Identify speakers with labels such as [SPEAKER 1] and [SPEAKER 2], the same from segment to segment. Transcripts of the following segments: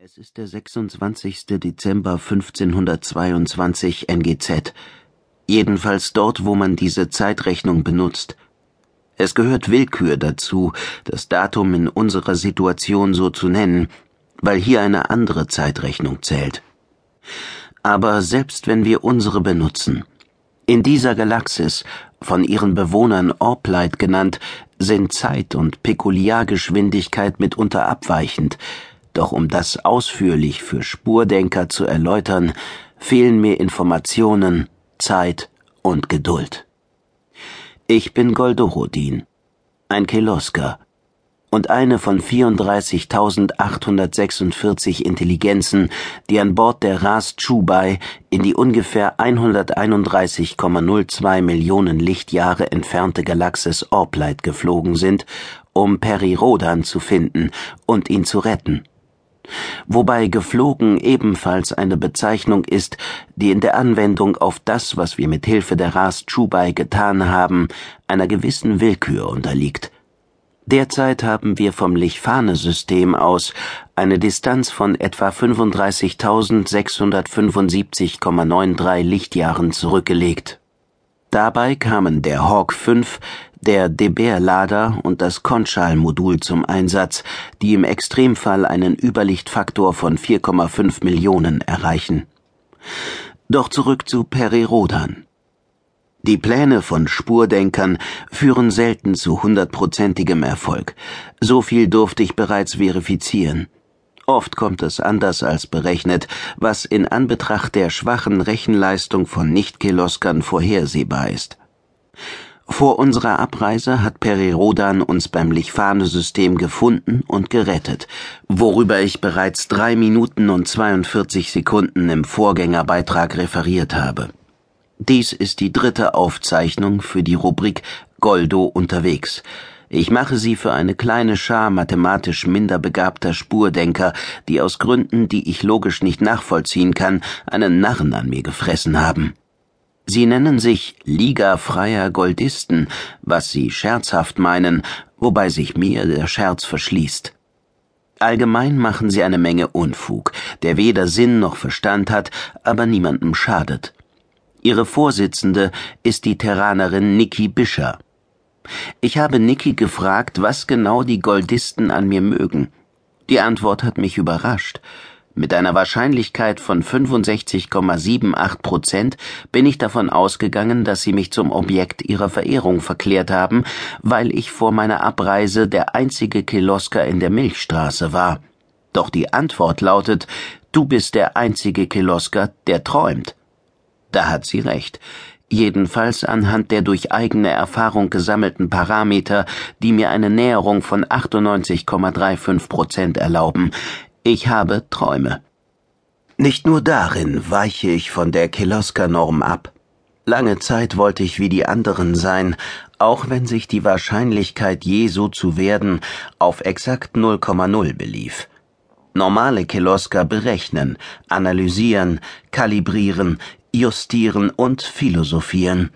[SPEAKER 1] Es ist der 26. Dezember 1522 NGZ, jedenfalls dort, wo man diese Zeitrechnung benutzt. Es gehört Willkür dazu, das Datum in unserer Situation so zu nennen, weil hier eine andere Zeitrechnung zählt. Aber selbst wenn wir unsere benutzen, in dieser Galaxis, von ihren Bewohnern Orplight genannt, sind Zeit und Pekuliargeschwindigkeit mitunter abweichend, doch um das ausführlich für Spurdenker zu erläutern, fehlen mir Informationen, Zeit und Geduld. Ich bin Goldorodin, ein Kelosker und eine von 34.846 Intelligenzen, die an Bord der Ras Chubai in die ungefähr 131,02 Millionen Lichtjahre entfernte Galaxis Orplight geflogen sind, um Peri Rodan zu finden und ihn zu retten wobei geflogen ebenfalls eine Bezeichnung ist, die in der Anwendung auf das, was wir mit Hilfe der Ras Chubai getan haben, einer gewissen Willkür unterliegt. Derzeit haben wir vom Lichfane-System aus eine Distanz von etwa 35.675,93 Lichtjahren zurückgelegt. Dabei kamen der Hawk 5 der Deber-Lader und das Conchal-Modul zum Einsatz, die im Extremfall einen Überlichtfaktor von 4,5 Millionen erreichen. Doch zurück zu Perirodan. Die Pläne von Spurdenkern führen selten zu hundertprozentigem Erfolg. So viel durfte ich bereits verifizieren. Oft kommt es anders als berechnet, was in Anbetracht der schwachen Rechenleistung von Nicht-Keloskern vorhersehbar ist. Vor unserer Abreise hat Peri Rodan uns beim Lichfane-System gefunden und gerettet, worüber ich bereits drei Minuten und 42 Sekunden im Vorgängerbeitrag referiert habe. Dies ist die dritte Aufzeichnung für die Rubrik Goldo unterwegs. Ich mache sie für eine kleine Schar mathematisch minder begabter Spurdenker, die aus Gründen, die ich logisch nicht nachvollziehen kann, einen Narren an mir gefressen haben. Sie nennen sich Liga freier Goldisten, was sie scherzhaft meinen, wobei sich mir der Scherz verschließt. Allgemein machen sie eine Menge Unfug, der weder Sinn noch Verstand hat, aber niemandem schadet. Ihre Vorsitzende ist die Terranerin Niki Bischer. Ich habe Niki gefragt, was genau die Goldisten an mir mögen. Die Antwort hat mich überrascht. Mit einer Wahrscheinlichkeit von 65,78 Prozent bin ich davon ausgegangen, dass sie mich zum Objekt ihrer Verehrung verklärt haben, weil ich vor meiner Abreise der einzige Kelosker in der Milchstraße war. Doch die Antwort lautet, du bist der einzige Kelosker, der träumt. Da hat sie recht. Jedenfalls anhand der durch eigene Erfahrung gesammelten Parameter, die mir eine Näherung von 98,35 Prozent erlauben. Ich habe Träume. Nicht nur darin weiche ich von der Kiloska-Norm ab. Lange Zeit wollte ich wie die anderen sein, auch wenn sich die Wahrscheinlichkeit, je so zu werden, auf exakt 0,0 belief. Normale Kiloska berechnen, analysieren, kalibrieren, justieren und philosophieren.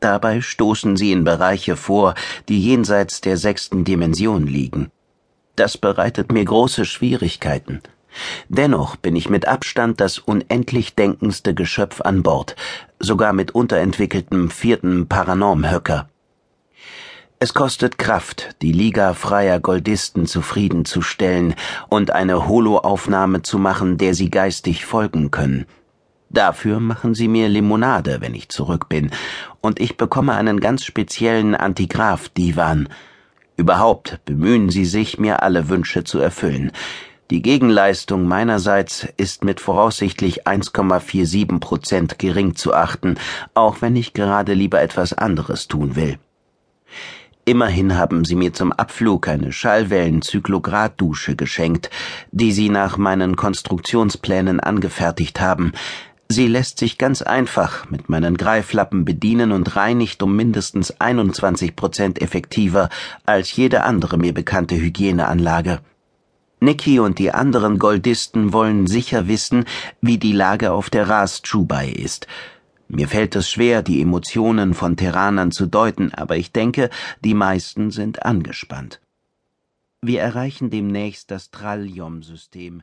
[SPEAKER 1] Dabei stoßen sie in Bereiche vor, die jenseits der sechsten Dimension liegen. Das bereitet mir große Schwierigkeiten. Dennoch bin ich mit Abstand das unendlich denkendste Geschöpf an Bord, sogar mit unterentwickeltem vierten Paranormhöcker. Es kostet Kraft, die Liga freier Goldisten zufriedenzustellen und eine Holoaufnahme zu machen, der sie geistig folgen können. Dafür machen sie mir Limonade, wenn ich zurück bin, und ich bekomme einen ganz speziellen Antigraph-Divan, Überhaupt bemühen Sie sich, mir alle Wünsche zu erfüllen. Die Gegenleistung meinerseits ist mit voraussichtlich 1,47 Prozent gering zu achten, auch wenn ich gerade lieber etwas anderes tun will. Immerhin haben Sie mir zum Abflug eine Schallwellen-Zyklograt-Dusche geschenkt, die Sie nach meinen Konstruktionsplänen angefertigt haben, Sie lässt sich ganz einfach mit meinen Greiflappen bedienen und reinigt um mindestens 21 Prozent effektiver als jede andere mir bekannte Hygieneanlage. Nicky und die anderen Goldisten wollen sicher wissen, wie die Lage auf der Ras Chubai ist. Mir fällt es schwer, die Emotionen von Terranern zu deuten, aber ich denke, die meisten sind angespannt. Wir erreichen demnächst das Trallium-System,